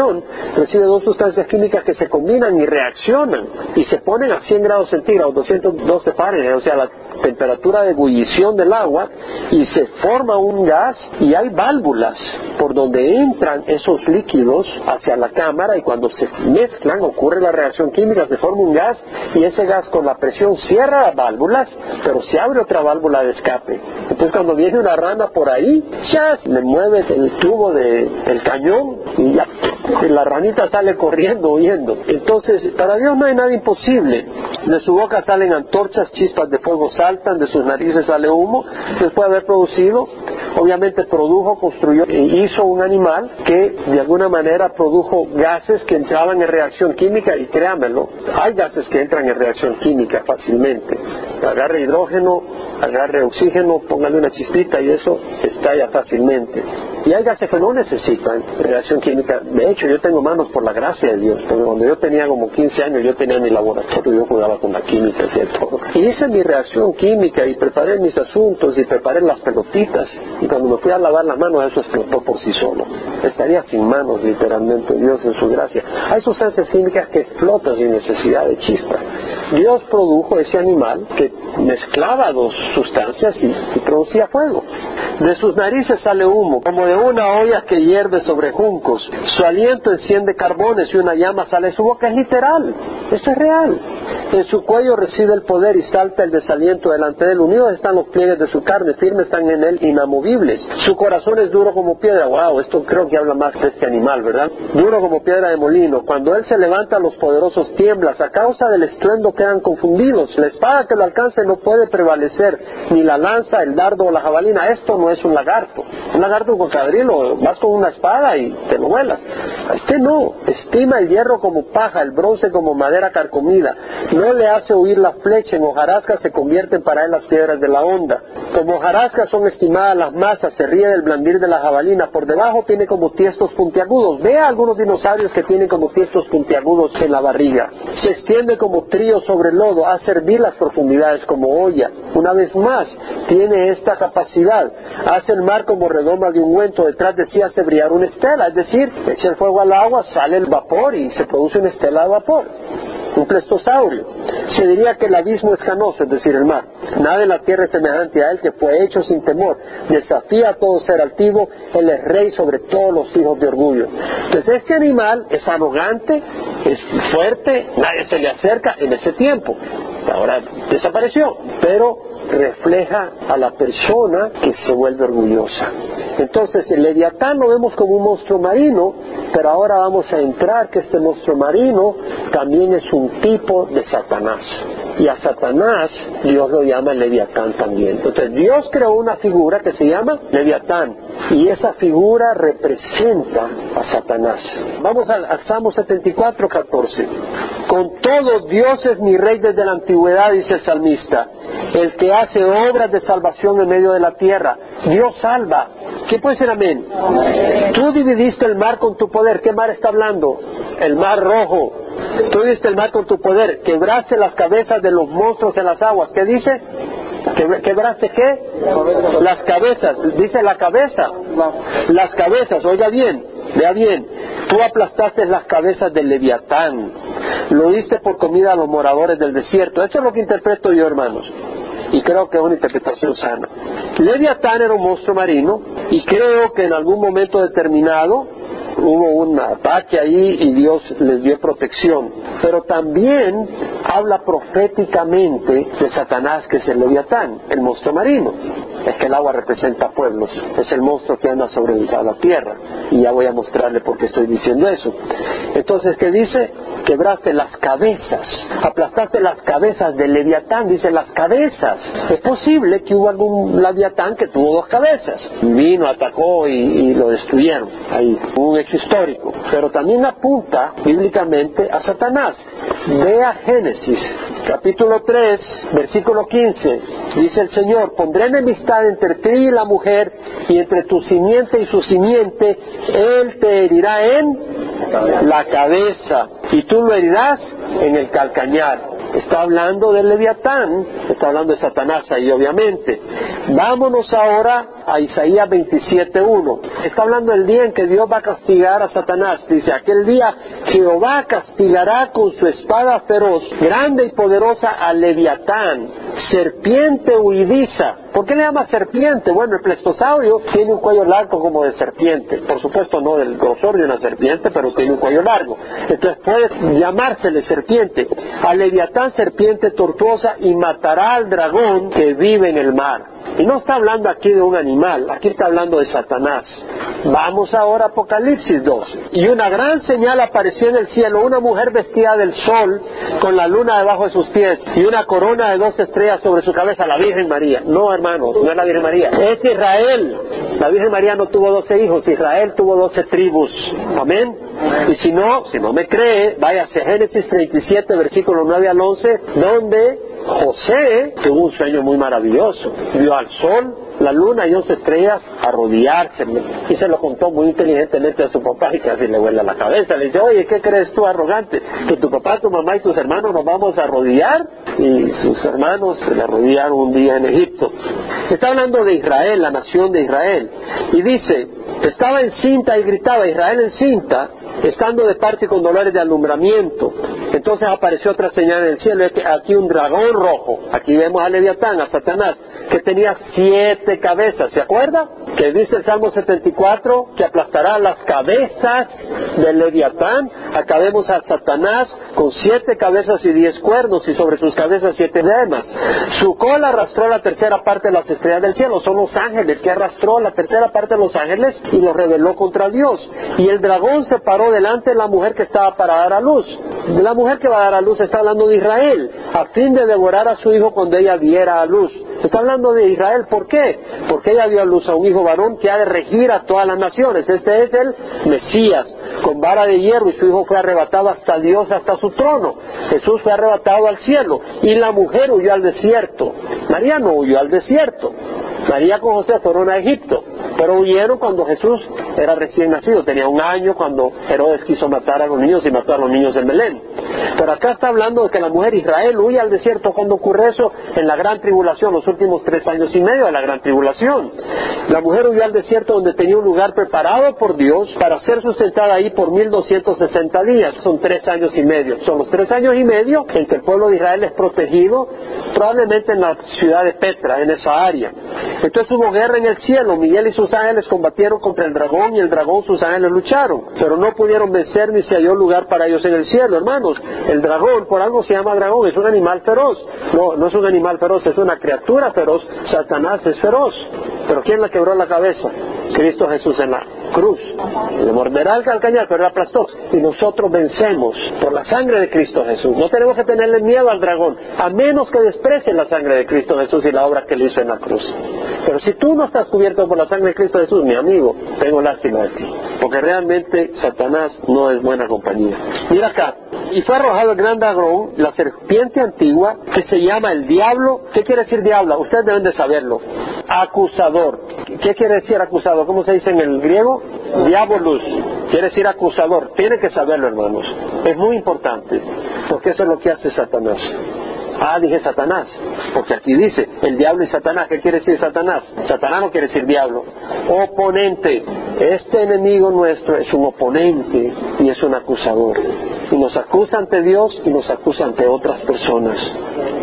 recibe dos sustancias químicas que se combinan y reaccionan y se ponen a 100 grados centígrados, 212 Fahrenheit, o sea, la temperatura de ebullición del agua y se forma un gas y hay válvulas por donde entran esos líquidos hacia la cámara y cuando se mezclan ocurre la reacción química, se forma un gas y ese gas con la presión cierra las válvulas, pero se abre otra válvula de escape. Entonces cuando viene una rana por ahí, ya le mueve el tubo del cañón y ya la ranita sale corriendo, huyendo. Entonces, para Dios no hay nada imposible. De su boca salen antorchas, chispas de fuego saltan, de sus narices sale humo. Después de haber producido, obviamente produjo, construyó e hizo un animal que de alguna manera produjo gases que entraban en reacción química y créamelo, hay gases que entran en reacción química fácilmente. Agarre hidrógeno, agarre oxígeno, póngale una chispita y eso estalla fácilmente. Y hay gases que no necesitan reacción química. De hecho, yo tengo manos por la gracia de Dios, porque cuando yo tenía como 15 años, yo tenía mi laboratorio, yo jugaba con la química y todo. Y hice mi reacción química y preparé mis asuntos y preparé las pelotitas. Y cuando me fui a lavar las manos, eso explotó por sí solo. Estaría sin manos, literalmente, Dios en su gracia. Hay sustancias químicas que explotan sin necesidad de chispa. Dios produjo ese animal que mezclaba dos sustancias y, producía fuego. De sus narices sale humo, como de una olla que hierve sobre juncos. Su aliento enciende carbones y una llama sale de su boca. Es literal. Esto es real. En su cuello reside el poder y salta el desaliento delante de él. Están los pliegues de su carne, firmes están en él, inamovibles. Su corazón es duro como piedra. Wow, esto creo que habla más de este animal, ¿verdad? Duro como piedra de molino. Cuando él se levanta, los poderosos tiemblas. A causa del estruendo quedan confundidos. La espada que lo alcance no puede prevalecer, ni la lanza, el dardo o la jabalina. Esto no es un lagarto. Un lagarto cocodrilo, vas con una espada y te lo vuelas. Este no. Estima el hierro como paja, el bronce como madera carcomida. No le hace huir la flecha. En hojarasca se convierten para él las piedras de la onda. Como hojarasca son estimadas las masas. Se ríe del blandir de la jabalina. Por debajo tiene como tiestos puntiagudos. Vea algunos dinosaurios que tienen como tiestos puntiagudos en la barriga. Se extiende como trío sobre el lodo. A servir las profundidades como olla. Una vez más, tiene esta capacidad. Hace el mar como redoma de ungüento. Detrás de sí hace brillar una estela. Es decir, echa el fuego al agua, sale el vapor y se produce una estela de vapor un plestosaurio. Se diría que el abismo es canoso, es decir, el mar. Nada en la tierra es semejante a él que fue hecho sin temor. Desafía a todo ser altivo, él es rey sobre todos los hijos de orgullo. Entonces este animal es arrogante, es fuerte, nadie se le acerca en ese tiempo. Ahora desapareció, pero refleja a la persona que se vuelve orgullosa. Entonces el leviatán lo vemos como un monstruo marino, pero ahora vamos a entrar que este monstruo marino también es un tipo de Satanás. Y a Satanás Dios lo llama leviatán también. Entonces Dios creó una figura que se llama leviatán y esa figura representa a Satanás. Vamos al, al Salmo 74, 14. Con todo Dios es mi rey desde la antigüedad, dice el salmista, el que hace obras de salvación en medio de la tierra. Dios salva. ¿Qué puede ser amén? Tú dividiste el mar con tu poder. ¿Qué mar está hablando? El mar rojo. Tú dividiste el mar con tu poder. Quebraste las cabezas de los monstruos en las aguas. ¿Qué dice? ¿Quebraste qué? Las cabezas. Dice la cabeza. Las cabezas. Oiga bien. Vea bien. Tú aplastaste las cabezas del leviatán. Lo diste por comida a los moradores del desierto. Esto es lo que interpreto yo, hermanos y creo que es una interpretación sana. Leviatán era un monstruo marino y creo que en algún momento determinado hubo un ataque ahí y Dios les dio protección. Pero también habla proféticamente de Satanás, que es el Leviatán, el monstruo marino. Es que el agua representa pueblos, es el monstruo que anda sobre la tierra. Y ya voy a mostrarle por qué estoy diciendo eso. Entonces, ¿qué dice? Quebraste las cabezas, aplastaste las cabezas del Leviatán, dice las cabezas. Es posible que hubo algún Leviatán que tuvo dos cabezas. Vino, atacó y, y lo destruyeron. Ahí, un hecho histórico. Pero también apunta bíblicamente a Satanás. Vea Génesis, capítulo 3, versículo 15. Dice el Señor, pondré enemistad entre ti y la mujer, y entre tu simiente y su simiente, Él te herirá en la cabeza, y tú lo herirás en el calcañar. Está hablando del leviatán, está hablando de Satanás ahí obviamente. Vámonos ahora a Isaías 27.1. Está hablando del día en que Dios va a castigar a Satanás. Dice, aquel día Jehová castigará con su espada feroz, grande y poderosa al leviatán, serpiente huidiza. ¿Por qué le llama serpiente? Bueno, el plestosaurio tiene un cuello largo como de serpiente. Por supuesto no del grosor de una serpiente, pero tiene un cuello largo. Entonces puede llamársele serpiente. Al leviatán serpiente tortuosa y matará al dragón que vive en el mar. Y no está hablando aquí de un animal, aquí está hablando de Satanás. Vamos ahora a Apocalipsis 2. Y una gran señal apareció en el cielo, una mujer vestida del sol, con la luna debajo de sus pies, y una corona de dos estrellas sobre su cabeza, la Virgen María. No, hermanos, no es la Virgen María, es Israel. La Virgen María no tuvo doce hijos, Israel tuvo doce tribus. Amén. Y si no, si no me cree, váyase a Génesis 37, versículo 9 al 11, donde José tuvo un sueño muy maravilloso. Vio al sol, la luna y once estrellas arrodillarse. Y se lo contó muy inteligentemente a su papá y casi le vuela la cabeza. Le dice, oye, ¿qué crees tú, arrogante? Que tu papá, tu mamá y tus hermanos nos vamos a arrodillar. Y sus hermanos se le arrodillaron un día en Egipto. Está hablando de Israel, la nación de Israel. Y dice, estaba encinta y gritaba, Israel encinta, estando de parte con dolores de alumbramiento. Entonces apareció otra señal en el cielo, aquí un dragón rojo, aquí vemos a Leviatán, a Satanás, que tenía siete cabezas, ¿se acuerda? Que dice el Salmo 74 que aplastará las cabezas del Leviatán, acabemos a Satanás con siete cabezas y diez cuernos y sobre sus cabezas siete demas. Su cola arrastró la tercera parte de las estrellas del cielo, son los ángeles que arrastró la tercera parte de los ángeles y los reveló contra Dios. Y el dragón se paró delante de la mujer que estaba para dar a luz. La mujer que va a dar a luz está hablando de Israel, a fin de devorar a su hijo cuando ella diera a luz. Está hablando de Israel, ¿por qué? Porque ella dio a luz a un hijo varón que ha de regir a todas las naciones. Este es el Mesías, con vara de hierro, y su hijo fue arrebatado hasta Dios, hasta su trono. Jesús fue arrebatado al cielo, y la mujer huyó al desierto. María no huyó al desierto. María con José fueron a Egipto, pero huyeron cuando Jesús era recién nacido, tenía un año cuando Herodes quiso matar a los niños y mató a los niños en Belén. Pero acá está hablando de que la mujer Israel huye al desierto cuando ocurre eso en la gran tribulación, los últimos tres años y medio de la gran tribulación. La mujer huyó al desierto donde tenía un lugar preparado por Dios para ser sustentada ahí por 1260 días. Son tres años y medio. Son los tres años y medio en que el pueblo de Israel es protegido, probablemente en la ciudad de Petra, en esa área. Entonces hubo guerra en el cielo. Miguel y sus ángeles combatieron contra el dragón y el dragón sus ángeles lucharon, pero no pudieron vencer ni se halló lugar para ellos en el cielo, hermanos. El dragón, por algo se llama dragón, es un animal feroz. No, no es un animal feroz, es una criatura feroz. Satanás es feroz. Pero ¿quién le quebró la cabeza? Cristo Jesús en la cruz. Le morderá el calcañar, pero la aplastó. Y nosotros vencemos por la sangre de Cristo Jesús. No tenemos que tenerle miedo al dragón, a menos que desprecien la sangre de Cristo Jesús y la obra que él hizo en la cruz. Pero si tú no estás cubierto por la sangre de Cristo Jesús, mi amigo, tengo lástima de ti. Porque realmente Satanás no es buena compañía. Mira acá. Y fue arrojado el gran dragón, la serpiente antigua, que se llama el diablo. ¿Qué quiere decir diablo? Ustedes deben de saberlo. Acusador. ¿Qué quiere decir acusador? ¿Cómo se dice en el griego? Diabolus. Quiere decir acusador. Tiene que saberlo, hermanos. Es muy importante. Porque eso es lo que hace Satanás. Ah, dije Satanás, porque aquí dice el diablo y Satanás. ¿Qué quiere decir Satanás? Satanás no quiere decir diablo. Oponente. Este enemigo nuestro es un oponente y es un acusador. Y nos acusa ante Dios y nos acusa ante otras personas.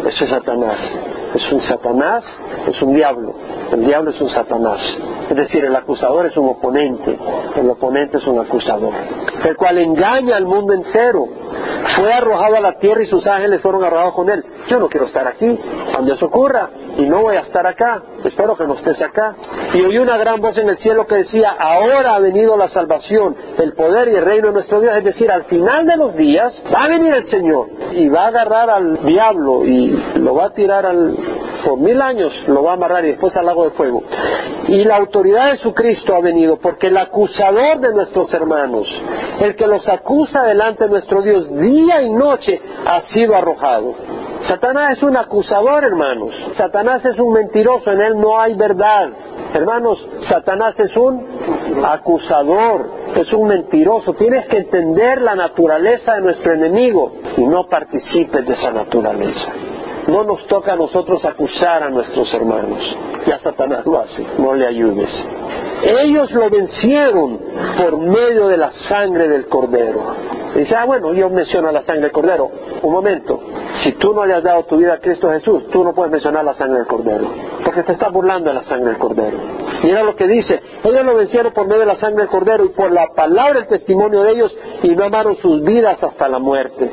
Eso es Satanás. Es un Satanás, es un diablo. El diablo es un Satanás. Es decir, el acusador es un oponente. El oponente es un acusador. El cual engaña al mundo entero. Fue arrojado a la tierra y sus ángeles fueron arrojados con él. Yo no quiero estar aquí cuando eso ocurra y no voy a estar acá. Espero que no estés acá. Y oí una gran voz en el cielo que decía, ahora ha venido la salvación, el poder y el reino de nuestro Dios. Es decir, al final de los días va a venir el Señor y va a agarrar al diablo y lo va a tirar al, por mil años lo va a amarrar y después al lago de fuego. Y la autoridad de su Cristo ha venido porque el acusador de nuestros hermanos, el que los acusa delante de nuestro Dios día y noche, ha sido arrojado. Satanás es un acusador, hermanos. Satanás es un mentiroso, en él no hay verdad. Hermanos, Satanás es un acusador, es un mentiroso. Tienes que entender la naturaleza de nuestro enemigo y no participes de esa naturaleza. No nos toca a nosotros acusar a nuestros hermanos. Ya Satanás lo hace, no le ayudes. Ellos lo vencieron por medio de la sangre del cordero. Dice, ah, bueno, yo menciono la sangre del cordero. Un momento, si tú no le has dado tu vida a Cristo Jesús, tú no puedes mencionar la sangre del cordero, porque te estás burlando de la sangre del cordero. Mira lo que dice, ellos lo vencieron por medio de la sangre del cordero y por la palabra, el testimonio de ellos, y no amaron sus vidas hasta la muerte.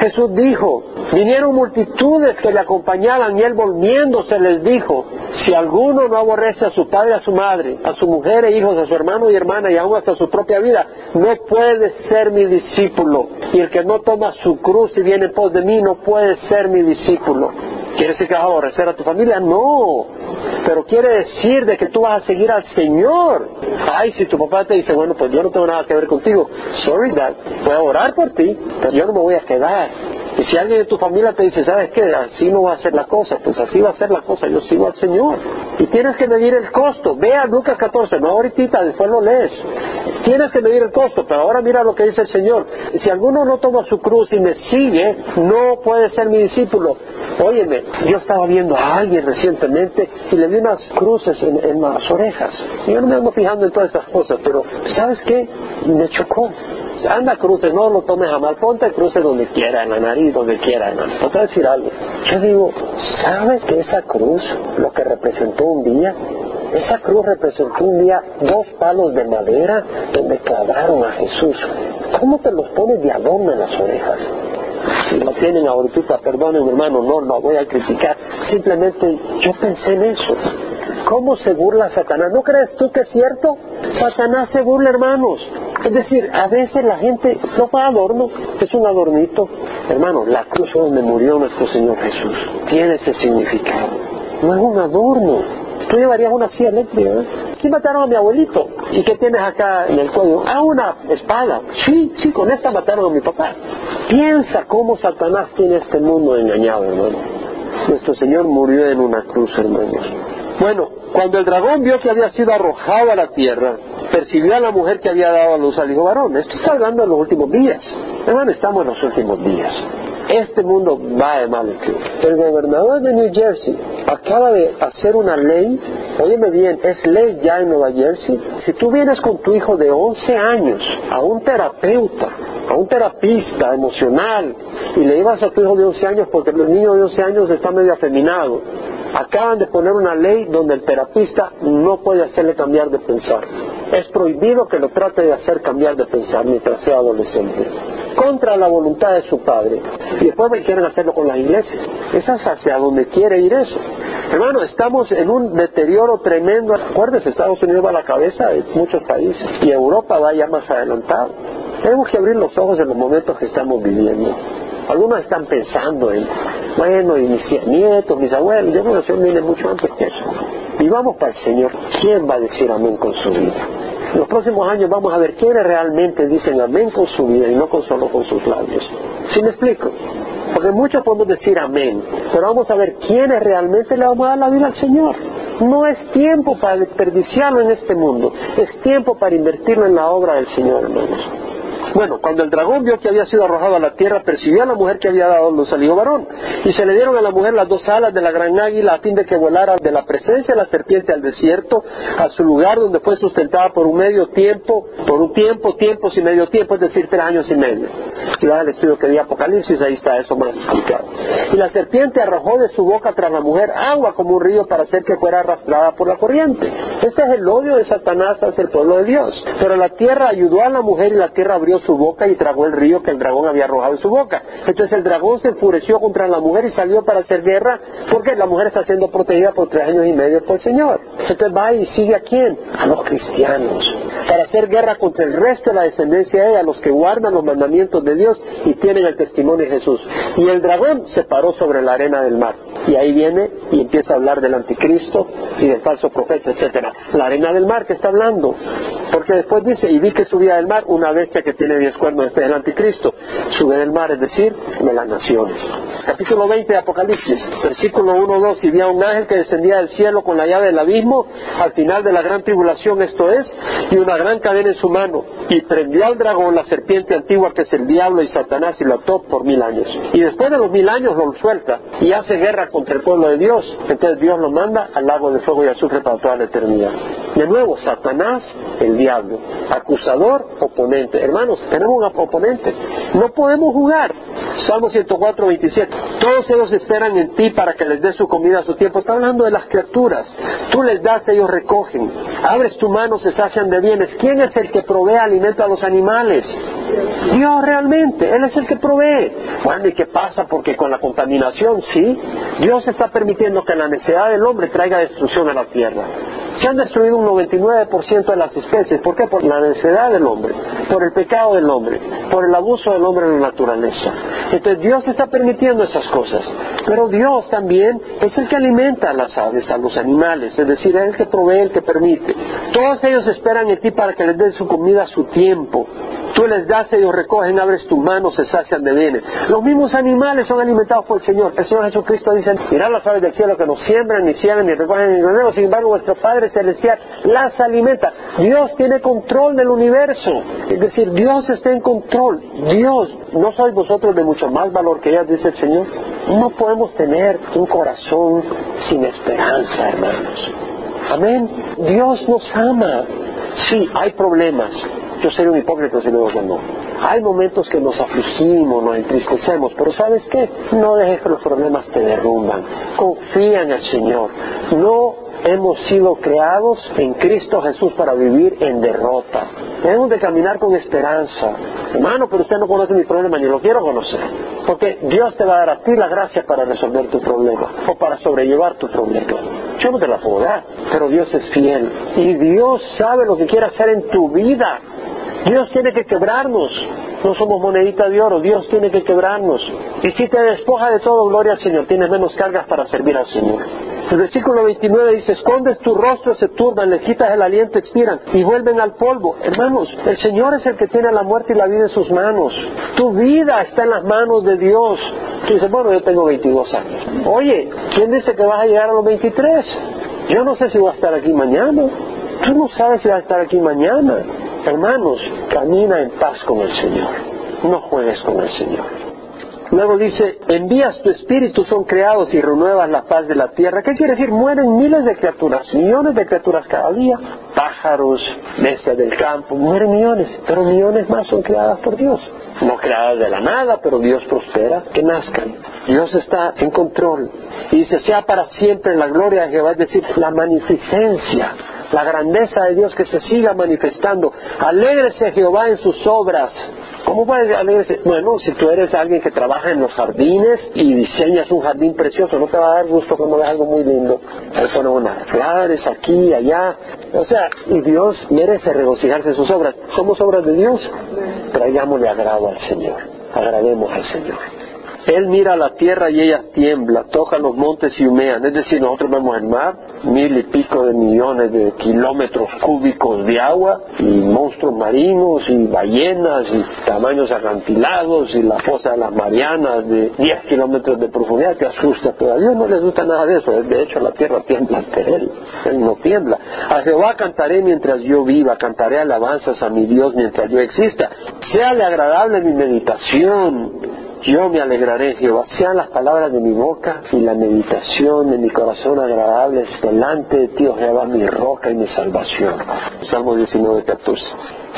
Jesús dijo, vinieron multitudes que le acompañaban y él volviéndose les dijo, si alguno no aborrece a su padre, a su madre, a su mujer e hijos, a su hermano y hermana y aún hasta su propia vida, no puede ser mi discípulo. Y el que no toma su cruz y viene en pos de mí no puede ser mi discípulo. ¿Quiere decir que vas a aborrecer a tu familia? No. Pero quiere decir de que tú vas a seguir al Señor. Ay, si tu papá te dice, bueno, pues yo no tengo nada que ver contigo. Sorry, Dad. Voy a orar por ti, pero yo no me voy a quedar. Y si alguien de tu familia te dice, ¿sabes qué? Así no va a ser la cosa, pues así va a ser la cosa, yo sigo al Señor. Y tienes que medir el costo. Ve a Lucas 14, no ahorita, después lo lees. Tienes que medir el costo, pero ahora mira lo que dice el Señor. Si alguno no toma su cruz y me sigue, no puede ser mi discípulo. Óyeme, yo estaba viendo a alguien recientemente y le vi unas cruces en, en las orejas. Yo no me ando fijando en todas esas cosas, pero ¿sabes qué? Me chocó anda cruces, no lo tomes a ponte cruces donde quiera, en la nariz, donde quiera, hermano. ¿No te decir algo? Yo digo, ¿sabes que esa cruz, lo que representó un día, Esa cruz representó un día dos palos de madera donde clavaron a Jesús. ¿Cómo te los pones de adorno en las orejas? Si lo tienen ahorita, perdonen hermano, no no voy a criticar. Simplemente yo pensé en eso. ¿Cómo se burla Satanás? ¿No crees tú que es cierto? Satanás se burla, hermanos. Es decir, a veces la gente no va adorno, es un adornito. Hermano, la cruz donde murió nuestro Señor Jesús tiene ese significado. No es un adorno. Tú llevarías una silla eléctrica. ¿eh? ¿Quién mataron a mi abuelito? ¿Y qué tienes acá en el cuello? Ah, una espada. Sí, sí, con esta mataron a mi papá. Piensa cómo Satanás tiene este mundo engañado, hermano. Nuestro Señor murió en una cruz, hermanos. Bueno, cuando el dragón vio que había sido arrojado a la tierra, percibió a la mujer que había dado a luz al hijo varón. Esto está hablando de los últimos días. Hermano, estamos en los últimos días. Este mundo va de mal El gobernador de New Jersey acaba de hacer una ley, óyeme bien, es ley ya en Nueva Jersey. Si tú vienes con tu hijo de 11 años a un terapeuta, a un terapista emocional, y le llevas a tu hijo de 11 años porque el niño de 11 años está medio afeminado, acaban de poner una ley donde el terapista no puede hacerle cambiar de pensar. Es prohibido que lo trate de hacer cambiar de pensar mientras sea adolescente contra la voluntad de su padre. Y después quieren hacerlo con las iglesias. Esa es hacia donde quiere ir eso. Hermano, estamos en un deterioro tremendo. Acuérdense, Estados Unidos va a la cabeza de muchos países y Europa va ya más adelantado. Tenemos que abrir los ojos en los momentos que estamos viviendo. Algunos están pensando en, bueno, y mis nietos, mis abuelos, yo creo que viene mucho antes que eso. Y vamos para el Señor. ¿Quién va a decir amén con su vida? En los próximos años vamos a ver quiénes realmente dicen amén con su vida y no con solo con sus labios. ¿Sí me explico? Porque muchos podemos decir amén, pero vamos a ver quiénes realmente le vamos a dar la vida al Señor. No es tiempo para desperdiciarlo en este mundo, es tiempo para invertirlo en la obra del Señor, hermanos. Bueno, cuando el dragón vio que había sido arrojado a la tierra, percibió a la mujer que había dado luz al hijo varón. Y se le dieron a la mujer las dos alas de la gran águila a fin de que volara de la presencia de la serpiente al desierto, a su lugar donde fue sustentada por un medio tiempo, por un tiempo, tiempos y medio tiempo, es decir, tres años y medio. Si vas al estudio que di Apocalipsis, ahí está eso más explicado. Y la serpiente arrojó de su boca tras la mujer agua como un río para hacer que fuera arrastrada por la corriente. Este es el odio de Satanás hacia el pueblo de Dios. Pero la tierra ayudó a la mujer y la tierra abrió su boca y tragó el río que el dragón había arrojado en su boca. Entonces el dragón se enfureció contra la mujer y salió para hacer guerra porque la mujer está siendo protegida por tres años y medio por el Señor. Entonces va y sigue a quién? A los cristianos. Para hacer guerra contra el resto de la descendencia de ella, los que guardan los mandamientos de Dios y tienen el testimonio de Jesús. Y el dragón se paró sobre la arena del mar. Y ahí viene y empieza a hablar del anticristo y del falso profeta, etcétera. La arena del mar que está hablando. Porque después dice, y vi que subía del mar una bestia que tiene diez cuernos, este es el anticristo. Sube del mar, es decir, de las naciones. Capítulo 20 de Apocalipsis, versículo 1, 2, y vi a un ángel que descendía del cielo con la llave del abismo, al final de la gran tribulación esto es, y una gran cadena en su mano, y prendió al dragón, la serpiente antigua que es el diablo y Satanás, y lo ató por mil años. Y después de los mil años lo suelta, y hace guerra contra el pueblo de Dios. Entonces Dios lo manda al lago de fuego y azufre para toda la eternidad. De nuevo, Satanás, el diablo, acusador, oponente. Hermanos, tenemos un oponente. No podemos jugar. Salmo 104, 27. Todos ellos esperan en ti para que les des su comida a su tiempo. Está hablando de las criaturas. Tú les das, ellos recogen. Abres tu mano, se sacian de bienes. ¿Quién es el que provee alimento a los animales? Dios realmente. Él es el que provee. Bueno, ¿y qué pasa? Porque con la contaminación, sí, Dios está permitiendo que la necesidad del hombre traiga destrucción a la tierra. Se han destruido un 99% de las especies. ¿Por qué? Por la necesidad del hombre, por el pecado del hombre, por el abuso del hombre en la naturaleza. Entonces Dios está permitiendo esas cosas. Pero Dios también es el que alimenta a las aves, a los animales, es decir, es el que provee, el que permite. Todos ellos esperan en ti para que les den su comida a su tiempo. Tú les das, ellos recogen, abres tu mano, se sacian de bienes. Los mismos animales son alimentados por el Señor. El Señor Jesucristo dice, mirad las aves del cielo que no siembran, ni ciegan, ni recogen ni granero, sin embargo vuestro Padre Celestial las alimenta. Dios tiene control del universo. Es decir, Dios está en control. Dios, ¿no sois vosotros de mucho más valor que ellas, dice el Señor? No podemos tener un corazón sin esperanza, hermanos. Amén. Dios nos ama. Sí, hay problemas, yo sería un hipócrita si le digo. Hay momentos que nos afligimos, nos entristecemos, pero ¿sabes qué? No dejes que los problemas te derrumban. Confía en el Señor. No hemos sido creados en Cristo Jesús para vivir en derrota. Tenemos de caminar con esperanza. Hermano, pero usted no conoce mi problema, ni lo quiero conocer. Porque Dios te va a dar a ti la gracia para resolver tu problema o para sobrellevar tu problema. Yo no te la puedo dar, pero Dios es fiel. Y Dios sabe lo que quiere hacer en tu vida. Dios tiene que quebrarnos. No somos monedita de oro, Dios tiene que quebrarnos. Y si te despoja de todo, gloria al Señor, tienes menos cargas para servir al Señor. El versículo 29 dice, escondes tu rostro, se turban, le quitas el aliento, expiran y vuelven al polvo. Hermanos, el Señor es el que tiene la muerte y la vida en sus manos. Tu vida está en las manos de Dios. Tú dices, bueno, yo tengo 22 años. Oye, ¿quién dice que vas a llegar a los 23? Yo no sé si voy a estar aquí mañana. Tú no sabes si vas a estar aquí mañana. Hermanos, camina en paz con el Señor. No juegues con el Señor. Luego dice, envías tu espíritu, son creados y renuevas la paz de la tierra. ¿Qué quiere decir? Mueren miles de criaturas, millones de criaturas cada día. Pájaros, bestias del campo, mueren millones, pero millones más son creadas por Dios. No creadas de la nada, pero Dios prospera que nazcan. Dios está en control. Y dice, sea para siempre la gloria de Jehová, es decir, la magnificencia la grandeza de Dios que se siga manifestando. Alégrese Jehová en sus obras. ¿Cómo puedes alegrarse? Bueno, si tú eres alguien que trabaja en los jardines y diseñas un jardín precioso, no te va a dar gusto cuando ves algo muy lindo. Ahí ponen unas flores aquí, allá. O sea, y Dios merece regocijarse en sus obras. Somos obras de Dios. Traigámosle agrado al Señor. Agrademos al Señor. Él mira la tierra y ella tiembla, toca los montes y humean. Es decir, nosotros vemos el mar, mil y pico de millones de kilómetros cúbicos de agua, y monstruos marinos, y ballenas, y tamaños acantilados, y la fosa de las Marianas de 10 kilómetros de profundidad, que asusta, pero a Dios no le gusta nada de eso. De hecho, la tierra tiembla ante Él. Él no tiembla. A Jehová cantaré mientras yo viva, cantaré alabanzas a mi Dios mientras yo exista. Séale agradable mi meditación yo me alegraré, Jehová. Sean las palabras de mi boca y la meditación de mi corazón agradables delante de ti, oh Jehová, mi roca y mi salvación. Salmo 19, 14.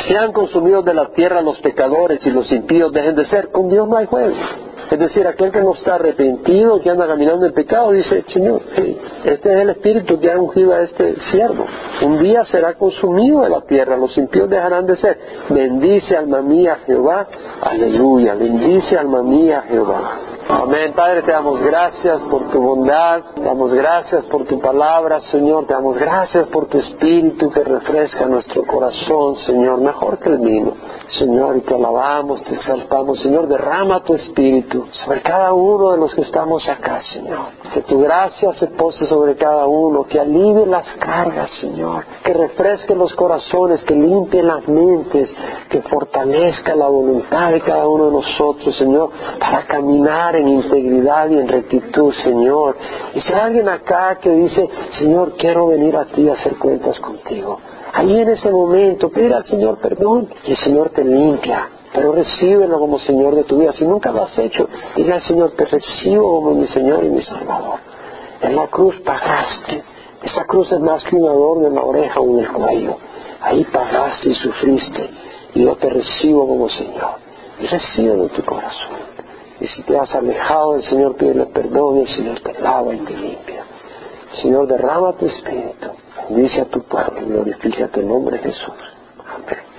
Sean consumidos de la tierra los pecadores y los impíos dejen de ser. Con Dios no hay juego. Es decir, aquel que no está arrepentido, que anda caminando en pecado, dice, Señor, este es el espíritu que ha ungido a este siervo. Un día será consumido de la tierra, los impíos dejarán de ser. Bendice alma mía Jehová, aleluya, bendice alma mía Jehová. Amén. Padre, te damos gracias por tu bondad, te damos gracias por tu palabra, Señor, te damos gracias por tu espíritu que refresca nuestro corazón, Señor, mejor que el vino. Señor, y te alabamos, te exaltamos, Señor, derrama tu espíritu sobre cada uno de los que estamos acá, Señor. Que tu gracia se pose sobre cada uno, que alivie las cargas, Señor, que refresque los corazones, que limpie las mentes, que fortalezca la voluntad de cada uno de nosotros, Señor, para caminar en integridad y en rectitud, Señor. Y si hay alguien acá que dice, Señor, quiero venir a ti a hacer cuentas contigo. Ahí en ese momento, pide al Señor perdón y el Señor te limpia. Pero recíbelo como Señor de tu vida. Si nunca lo has hecho, dile al Señor, te recibo como mi Señor y mi Salvador. En la cruz pagaste. Esa cruz es más que un adorno en la oreja o en el cuello. Ahí pagaste y sufriste. Y yo te recibo como Señor. Y recibo en tu corazón. Y si te has alejado del Señor, pídele perdón y el Señor te lava y te limpia. Señor, derrama tu espíritu. Bendice a tu pueblo y glorifica tu nombre, Jesús.